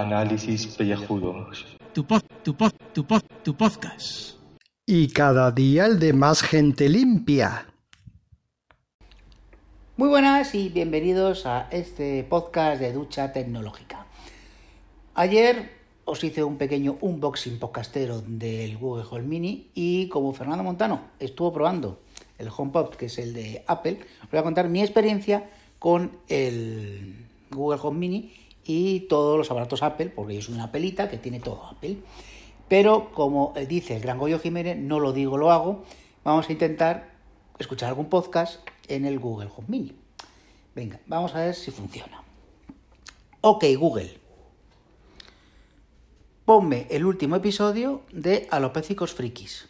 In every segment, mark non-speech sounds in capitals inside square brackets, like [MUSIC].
Análisis pellejudos. Tu pod, tu pod, tu pod, tu podcast. Y cada día el de más gente limpia. Muy buenas y bienvenidos a este podcast de ducha tecnológica. Ayer os hice un pequeño unboxing podcastero del Google Home Mini y como Fernando Montano estuvo probando el HomePod, que es el de Apple, os voy a contar mi experiencia con el Google Home Mini y todos los aparatos Apple, porque yo soy una pelita que tiene todo Apple. Pero como dice el gran Goyo Jiménez, no lo digo, lo hago. Vamos a intentar escuchar algún podcast en el Google Home Mini. Venga, vamos a ver si funciona. Ok, Google. Ponme el último episodio de Alopécicos Frikis.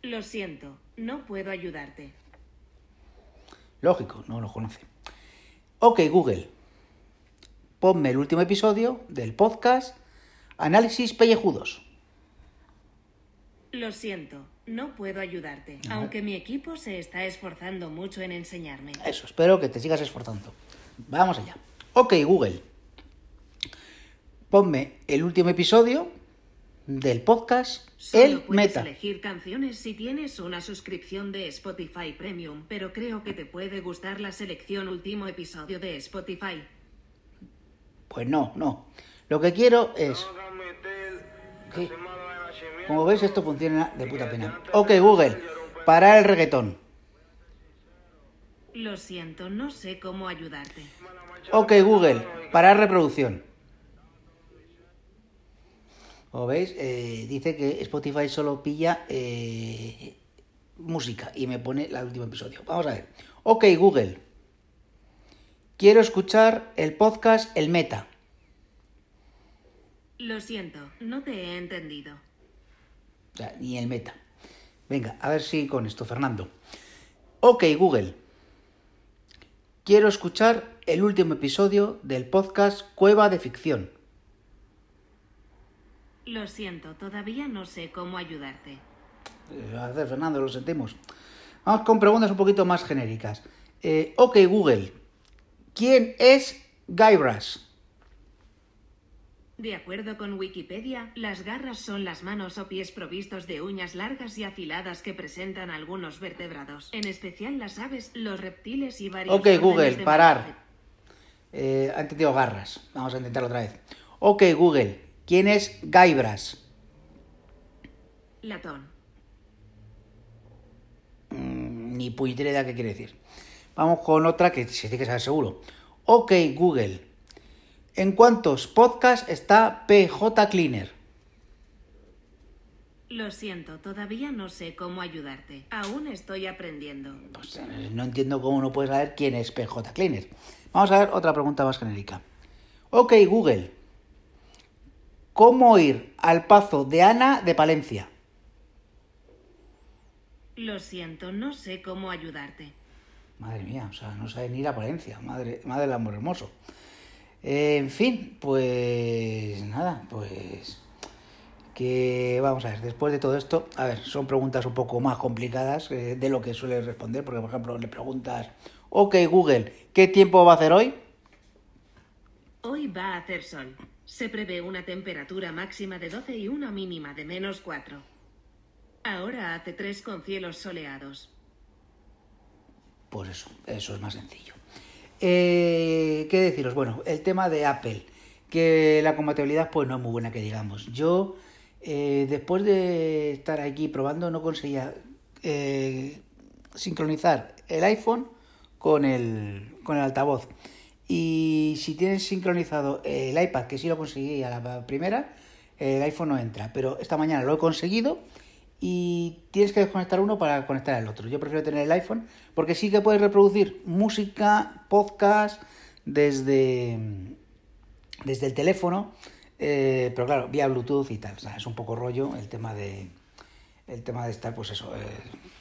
Lo siento, no puedo ayudarte. Lógico, no lo conoce. Ok, Google. Ponme el último episodio del podcast Análisis Pellejudos. Lo siento, no puedo ayudarte, aunque mi equipo se está esforzando mucho en enseñarme. Eso, espero que te sigas esforzando. Vamos allá. Ok, Google. Ponme el último episodio del podcast Solo El puedes Meta. elegir canciones si tienes una suscripción de Spotify Premium, pero creo que te puede gustar la selección último episodio de Spotify. Pues no, no. Lo que quiero es... ¿Qué? Como veis, esto funciona de puta pena. Ok, Google. Parar el reggaetón. Lo siento, no sé cómo ayudarte. Ok, Google. Parar reproducción. Como veis, eh, dice que Spotify solo pilla eh, música y me pone el último episodio. Vamos a ver. Ok, Google. Quiero escuchar el podcast El Meta. Lo siento, no te he entendido. O sea, ni el Meta. Venga, a ver si con esto, Fernando. Ok, Google. Quiero escuchar el último episodio del podcast Cueva de Ficción. Lo siento, todavía no sé cómo ayudarte. Eh, A ver, Fernando, lo sentimos. Vamos con preguntas un poquito más genéricas. Eh, ok, Google. ¿Quién es Guybrush? De acuerdo con Wikipedia, las garras son las manos o pies provistos de uñas largas y afiladas que presentan algunos vertebrados, en especial las aves, los reptiles y varios Ok, Google, de parar. Eh, ha entendido garras. Vamos a intentarlo otra vez. Ok, Google. ¿Quién es Guybrush? Latón. Mm, ni puñetera idea qué quiere decir. Vamos con otra que se tiene que saber seguro. Ok, Google. ¿En cuántos podcasts está PJ Cleaner? Lo siento, todavía no sé cómo ayudarte. Aún estoy aprendiendo. Pues eh, no entiendo cómo no puedes saber quién es PJ Cleaner. Vamos a ver otra pregunta más genérica. Ok, Google. ¿Cómo ir al pazo de Ana de Palencia? Lo siento, no sé cómo ayudarte. Madre mía, o sea, no sabe ni ir a Palencia. Madre, madre del amor hermoso. Eh, en fin, pues nada, pues que vamos a ver, después de todo esto, a ver, son preguntas un poco más complicadas eh, de lo que suele responder, porque por ejemplo le preguntas, ok Google, ¿qué tiempo va a hacer hoy? Hoy va a hacer sol. Se prevé una temperatura máxima de 12 y una mínima de menos 4. Ahora hace 3 con cielos soleados. Pues eso, eso es más sencillo. Eh, ¿Qué deciros? Bueno, el tema de Apple, que la compatibilidad pues no es muy buena que digamos. Yo, eh, después de estar aquí probando, no conseguía eh, sincronizar el iPhone con el, con el altavoz. Y si tienes sincronizado el iPad, que sí lo conseguí a la primera, el iPhone no entra. Pero esta mañana lo he conseguido y tienes que desconectar uno para conectar el otro. Yo prefiero tener el iPhone porque sí que puedes reproducir música, podcast desde, desde el teléfono, eh, pero claro, vía Bluetooth y tal. O sea, es un poco rollo el tema de el tema de estar, pues eso, eh,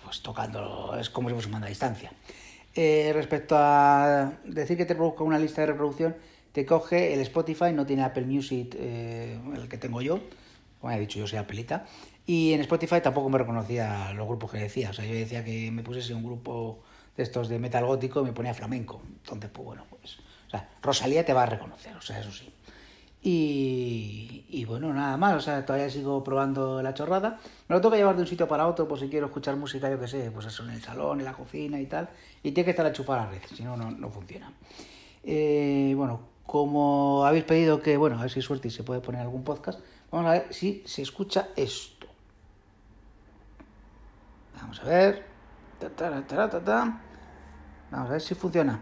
pues tocando, es como si fuese un mando a distancia. Eh, respecto a decir que te produzca una lista de reproducción, te coge el Spotify, no tiene Apple Music, el que tengo yo, como he dicho, yo soy Apelita, y en Spotify tampoco me reconocía los grupos que decía, o sea, yo decía que me pusiese un grupo de estos de metal gótico y me ponía flamenco, entonces, pues bueno, pues, o sea, Rosalía te va a reconocer, o sea, eso sí. Y, y, bueno, nada más, o sea, todavía sigo probando la chorrada. Me lo tengo que llevar de un sitio para otro, por si quiero escuchar música, yo que sé, pues eso, en el salón, en la cocina y tal. Y tiene que estar enchufada a la red, si no, no funciona. Eh, bueno, como habéis pedido que, bueno, a ver si suerte y se puede poner algún podcast, vamos a ver si se escucha esto. Vamos a ver. Vamos a ver si funciona.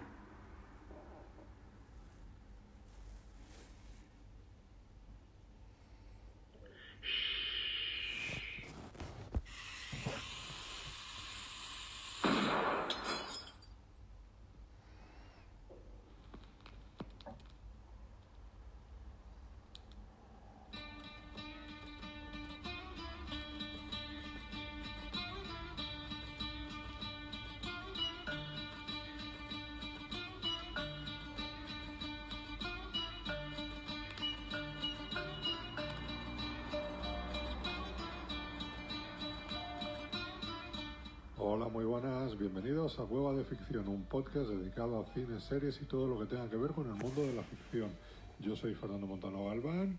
Hola, muy buenas, bienvenidos a Cueva de Ficción, un podcast dedicado a cines, series y todo lo que tenga que ver con el mundo de la ficción. Yo soy Fernando Montano Galván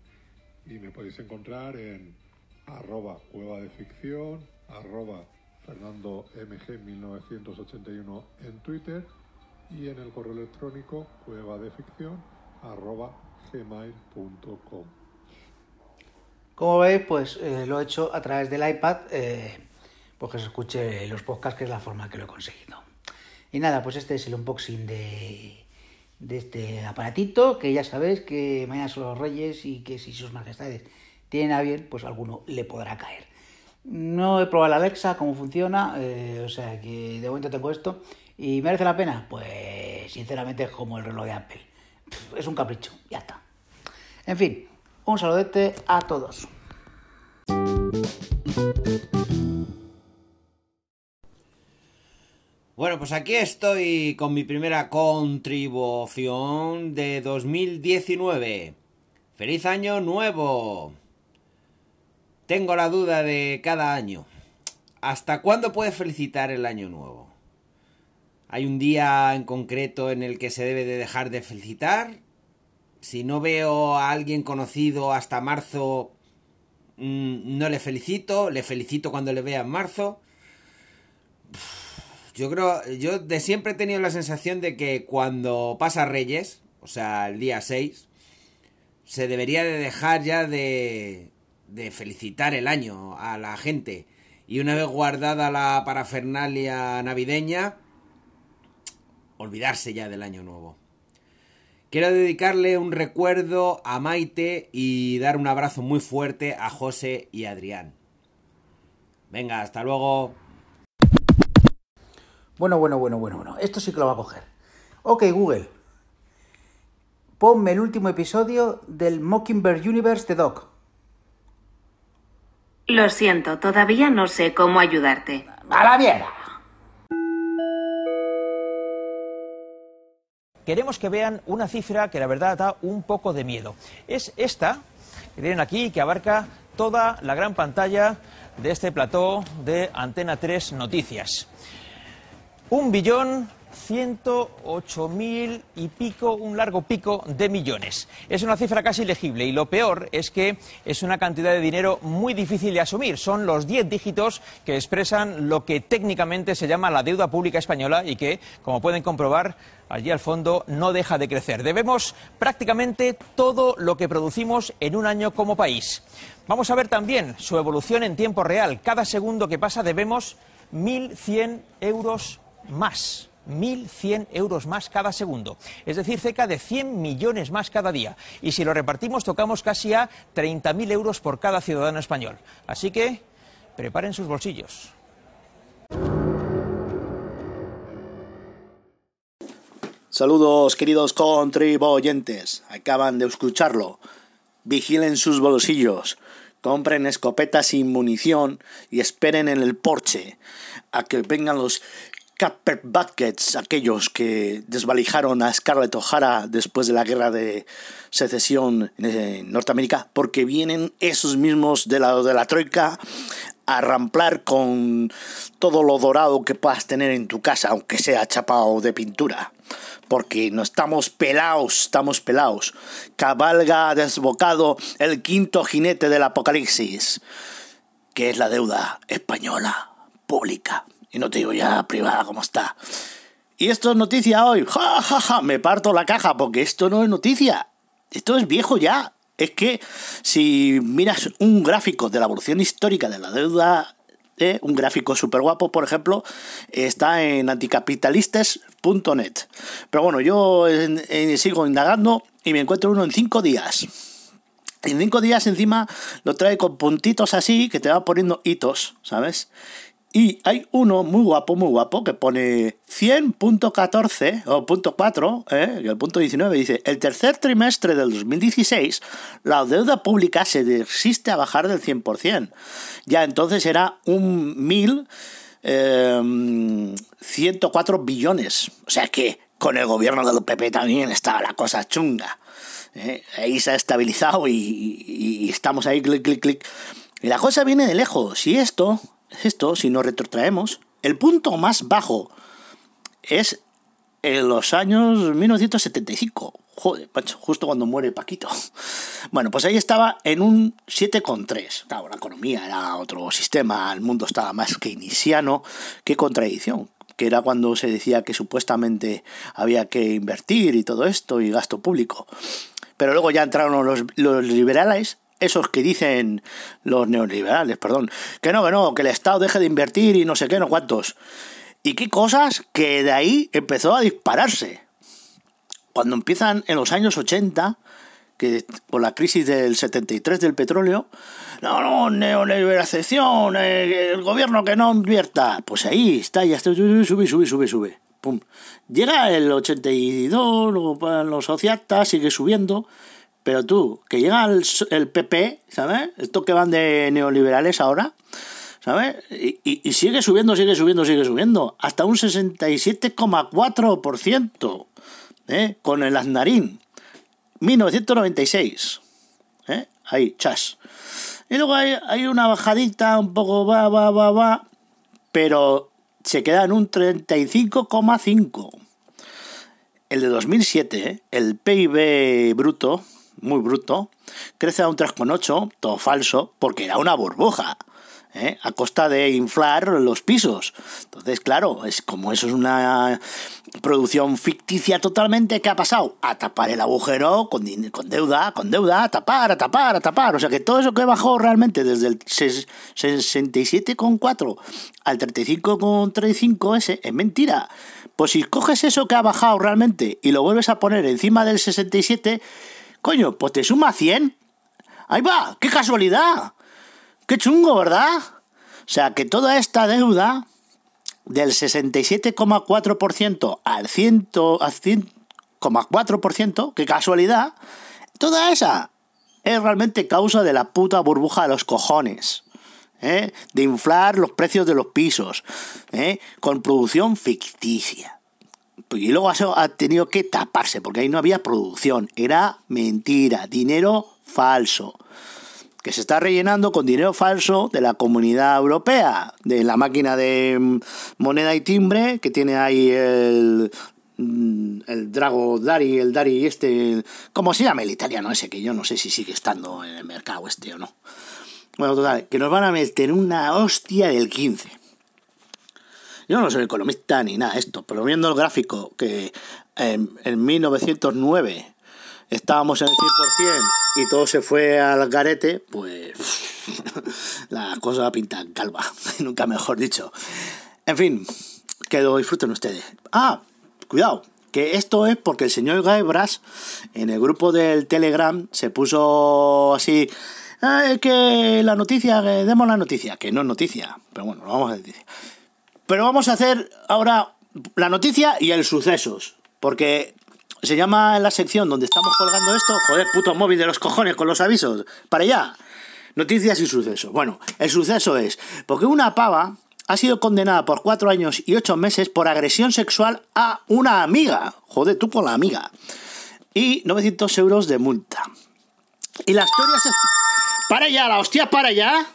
y me podéis encontrar en arroba cueva de ficción, arroba Fernando MG1981 en Twitter y en el correo electrónico cueva de ficción arroba gmail.com. Como veis, pues eh, lo he hecho a través del iPad. Eh pues que se escuche los podcasts, que es la forma que lo he conseguido. Y nada, pues este es el unboxing de, de este aparatito, que ya sabéis que mañana son los reyes y que si sus majestades tienen a bien, pues alguno le podrá caer. No he probado la Alexa, cómo funciona, eh, o sea que de momento tengo esto. ¿Y merece la pena? Pues sinceramente es como el reloj de Apple. es un capricho, ya está. En fin, un saludete a todos. Bueno, pues aquí estoy con mi primera contribución de 2019. ¡Feliz año nuevo! Tengo la duda de cada año. ¿Hasta cuándo puedes felicitar el año nuevo? ¿Hay un día en concreto en el que se debe de dejar de felicitar? Si no veo a alguien conocido hasta marzo, mm, no le felicito, le felicito cuando le vea en marzo. Yo creo, yo de siempre he tenido la sensación de que cuando pasa Reyes, o sea, el día 6, se debería de dejar ya de, de felicitar el año a la gente. Y una vez guardada la parafernalia navideña, olvidarse ya del año nuevo. Quiero dedicarle un recuerdo a Maite y dar un abrazo muy fuerte a José y Adrián. Venga, hasta luego. Bueno, bueno, bueno, bueno, bueno. Esto sí que lo va a coger. Ok, Google. Ponme el último episodio del Mockingbird Universe de Doc. Lo siento, todavía no sé cómo ayudarte. ¡A la mierda! Queremos que vean una cifra que la verdad da un poco de miedo. Es esta, que tienen aquí, que abarca toda la gran pantalla de este plató de Antena 3 Noticias. Un billón ciento ocho mil y pico, un largo pico de millones. Es una cifra casi legible y lo peor es que es una cantidad de dinero muy difícil de asumir. Son los diez dígitos que expresan lo que técnicamente se llama la deuda pública española y que, como pueden comprobar, allí al fondo no deja de crecer. Debemos prácticamente todo lo que producimos en un año como país. Vamos a ver también su evolución en tiempo real. Cada segundo que pasa debemos 1.100 euros más. 1.100 euros más cada segundo, es decir, cerca de 100 millones más cada día. Y si lo repartimos, tocamos casi a 30.000 euros por cada ciudadano español. Así que preparen sus bolsillos. Saludos, queridos contribuyentes. Acaban de escucharlo. Vigilen sus bolsillos. Compren escopetas sin munición y esperen en el porche a que vengan los Capper Buckets, aquellos que desvalijaron a Scarlett O'Hara después de la guerra de secesión en Norteamérica, porque vienen esos mismos de lado de la troika a ramplar con todo lo dorado que puedas tener en tu casa, aunque sea chapado de pintura. porque no estamos pelados, estamos pelados. Cabalga desbocado el quinto jinete del apocalipsis, que es la deuda española, pública. Y no te digo ya privada como está. Y esto es noticia hoy. Ja, ja, ja, me parto la caja porque esto no es noticia. Esto es viejo ya. Es que si miras un gráfico de la evolución histórica de la deuda ¿eh? un gráfico súper guapo, por ejemplo, está en anticapitalistas.net. Pero bueno, yo sigo indagando y me encuentro uno en cinco días. En cinco días encima lo trae con puntitos así que te va poniendo hitos, ¿sabes? Y hay uno muy guapo, muy guapo, que pone 100.14 o punto 4, ¿eh? el punto 19 dice, el tercer trimestre del 2016 la deuda pública se resiste a bajar del 100%. Ya entonces era un 1.104 eh, billones. O sea que con el gobierno del PP también estaba la cosa chunga. ¿eh? Ahí se ha estabilizado y, y estamos ahí, clic, clic, clic. Y la cosa viene de lejos. Y esto esto, si nos retrotraemos, el punto más bajo es en los años 1975. Joder, justo cuando muere Paquito. [LAUGHS] Bueno, pues ahí estaba en un 7,3. Claro, la economía era otro sistema, el mundo estaba más keynesiano. Qué contradicción. Que era cuando se decía que supuestamente había que invertir y todo esto y gasto público. Pero luego ya entraron los, los liberales esos que dicen los neoliberales, perdón, que no, que no, que el Estado deje de invertir y no sé qué, no cuántos. Y qué cosas que de ahí empezó a dispararse. Cuando empiezan en los años 80, que por la crisis del 73 del petróleo, no, no, neoliberalización, eh, el gobierno que no invierta. Pues ahí está, ya está, sube, sube, sube, sube. Pum. Llega el 82, luego los sociatas, sigue subiendo. Pero tú, que llega el, PP, ¿sabes? Estos que van de neoliberales ahora, ¿sabes? Y, sigue subiendo, sigue subiendo, sigue subiendo. Hasta un 67,4%, ¿eh? Con el Aznarín. 1996. ¿eh? Ahí, chas. Y luego hay, hay una bajadita, un poco va, va, va, va. Pero se queda en un 35,5. El de 2007, ¿eh? el PIB bruto, muy bruto, crece a un 3,8, todo falso, porque era una burbuja. ¿eh? a costa de inflar los pisos. Entonces, claro, es como eso es una producción ficticia totalmente, ¿qué ha pasado? A tapar el agujero con, con deuda, con deuda, a tapar, a tapar, a tapar. O sea que todo eso que bajó realmente desde el 67,4 al 35,35 ese es mentira. Pues si coges eso que ha bajado realmente y lo vuelves a poner encima del 67, Coño, pues te suma 100. Ahí va, qué casualidad. Qué chungo, ¿verdad? O sea, que toda esta deuda del 67,4% al 100,4%, qué casualidad, toda esa es realmente causa de la puta burbuja de los cojones. ¿eh? De inflar los precios de los pisos, ¿eh? con producción ficticia y luego ha tenido que taparse porque ahí no había producción. Era mentira, dinero falso. Que se está rellenando con dinero falso de la comunidad europea, de la máquina de mm, moneda y timbre que tiene ahí el, mm, el Drago Dari, el Dari este, ¿cómo se llama el italiano ese? Que yo no sé si sigue estando en el mercado este o no. Bueno, total, que nos van a meter una hostia del 15. Yo no soy economista ni nada de esto, pero viendo el gráfico que en, 1909 estábamos en el 100% y todo se fue al garete, pues [LAUGHS] la cosa pinta calva, [LAUGHS] nunca mejor dicho. En fin, que lo disfruten ustedes. Ah, cuidado, que esto es porque el señor Gaibras en el grupo del Telegram se puso así. Ah, es que la noticia, que demos la noticia, que no es noticia, pero bueno, lo vamos a decir. Pero vamos a hacer ahora la noticia y el sucesos. Porque se llama en la sección donde estamos colgando esto, joder, puto móvil de los cojones con los avisos. Para allá. Noticias y sucesos. Bueno, el suceso es porque una pava ha sido condenada por cuatro años y ocho meses por agresión sexual a una amiga. Joder, tú con la amiga. Y 900 euros de multa. Y la historia se... ¡Para allá, la hostia, para allá!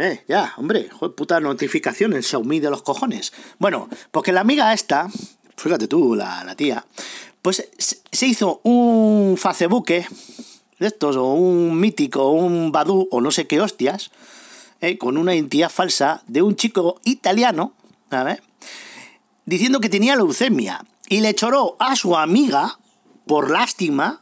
Eh, ya, hombre, joder, puta notificación, el Xiaomi de los cojones. Bueno, porque la amiga esta, fíjate tú, la, la tía, pues se hizo un Facebook de estos, o un mítico, o un badú, o no sé qué hostias, eh, con una identidad falsa de un chico italiano, ¿sabes? Diciendo que tenía leucemia. Y le choró a su amiga, por lástima,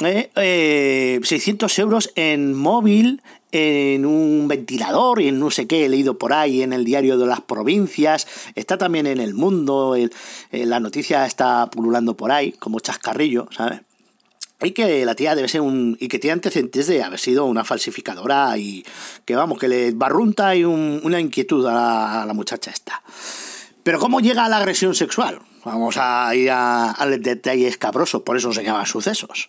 eh, 600 eh, euros en móvil, en un ventilador y en no sé qué, he leído por ahí en el diario de las provincias, está también en el mundo, eh, la noticia está pululando por ahí, como chascarrillo, ¿sabes? Y que la tía debe ser un. y que tiene antecedentes de haber sido una falsificadora y que vamos, que le barrunta y una inquietud a la, a la muchacha esta. Pero ¿cómo llega a la agresión sexual? Vamos a ir al detalle escabroso, por eso se llaman sucesos,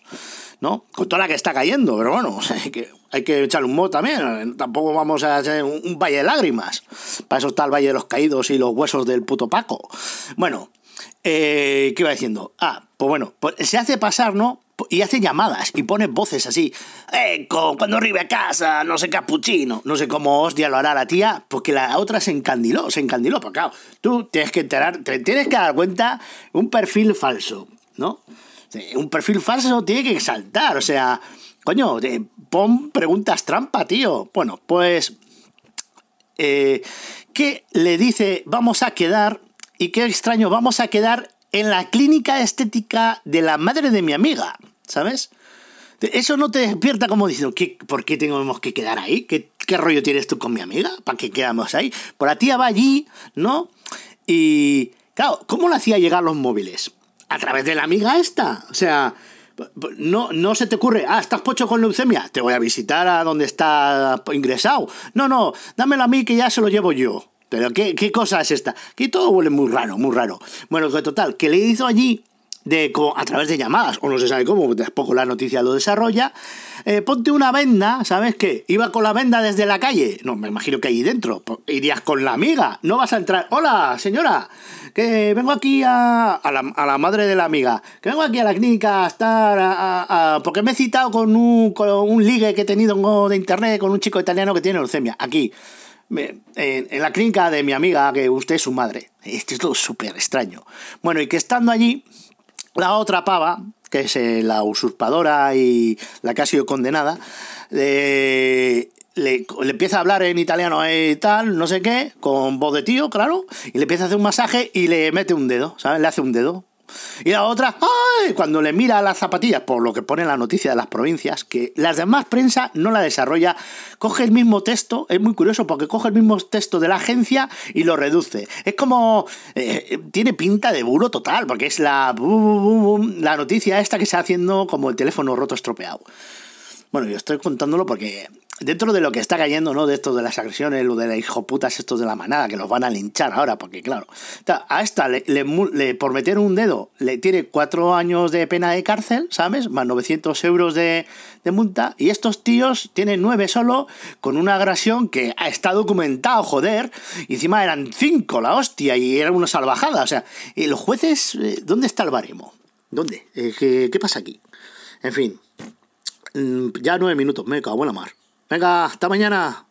¿no? Con toda la que está cayendo, pero bueno, [LAUGHS] hay que, hay que echarle un modo también, tampoco vamos a hacer un, valle de lágrimas, para eso está el Valle de los Caídos y los huesos del puto Paco. Bueno, eh, ¿qué iba diciendo? Ah, pues bueno, pues se hace pasar, ¿no? Y hace llamadas y pone voces así. Eco, cuando arribe a casa, no sé capuchino. No sé cómo hostia lo hará la tía, porque la otra se encandiló, se encandiló. Porque claro, tú tienes que enterar, te tienes que dar cuenta un perfil falso, ¿no? Un perfil falso tiene que saltar, o sea, coño, pon preguntas trampa, tío. Bueno, pues. Eh, ¿Qué le dice? Vamos a quedar. Y qué extraño, vamos a quedar en la clínica estética de la madre de mi amiga, ¿sabes? Eso no te despierta como diciendo, ¿qué, ¿por qué tenemos que quedar ahí? ¿Qué, ¿Qué, rollo tienes tú con mi amiga? ¿Para qué quedamos ahí? Por la tía va allí, ¿no? Y, claro, ¿cómo le hacía llegar los móviles? A través de la amiga esta. O sea, no, no se te ocurre, ah, estás pocho con leucemia, te voy a visitar a donde está ingresado. No, no, dámelo a mí que ya se lo llevo yo. Pero ¿qué, qué cosa es esta? Que todo huele muy raro, muy raro. Bueno, que total, que le hizo allí de, a través de llamadas, o no se sabe cómo, después la noticia lo desarrolla, eh, ponte una venda, ¿sabes qué? Iba con la venda desde la calle, no, me imagino que ahí dentro, irías con la amiga, no vas a entrar, hola señora, que vengo aquí a, a, la, madre de la amiga, que vengo aquí a la clínica a estar, a, porque me he citado con un, con un ligue que he tenido de internet con un chico italiano que tiene leucemia, aquí en, la clínica de mi amiga, que usted es su madre. Esto es todo súper extraño. Bueno, y que estando allí, la otra pava, que es eh, la usurpadora y la que ha sido condenada, le, le, empieza a hablar en italiano y tal, no sé qué, con voz de tío, claro, y le empieza a hacer un masaje y le mete un dedo, ¿sabes? Le hace un dedo. Y la otra, ¡ay! Cuando le mira las zapatillas, por lo que pone la noticia de las provincias, que las demás prensa no la desarrolla, coge el mismo texto, es muy curioso porque coge el mismo texto de la agencia y lo reduce. Es como, eh, tiene pinta de bulo total, porque es la, la noticia esta que se está haciendo como el teléfono roto estropeado. Bueno, yo estoy contándolo porque dentro de lo que está cayendo, ¿no? De esto de las agresiones, lo de las putas estos de la manada, que los van a linchar ahora, porque claro, a esta por meter un dedo le tiene cuatro años de pena de cárcel, ¿sabes? Más 900 euros de, multa, y estos tíos tienen nueve solo, con una agresión que está documentado, joder, y encima eran cinco, la hostia, y era una salvajada, o sea, ¿y los jueces, eh, ¿dónde está el baremo? ¿Dónde? Eh, ¿qué, ¿Qué pasa aquí? En fin, mm, ya nueve minutos, me cago en la mar. Venga, hasta mañana.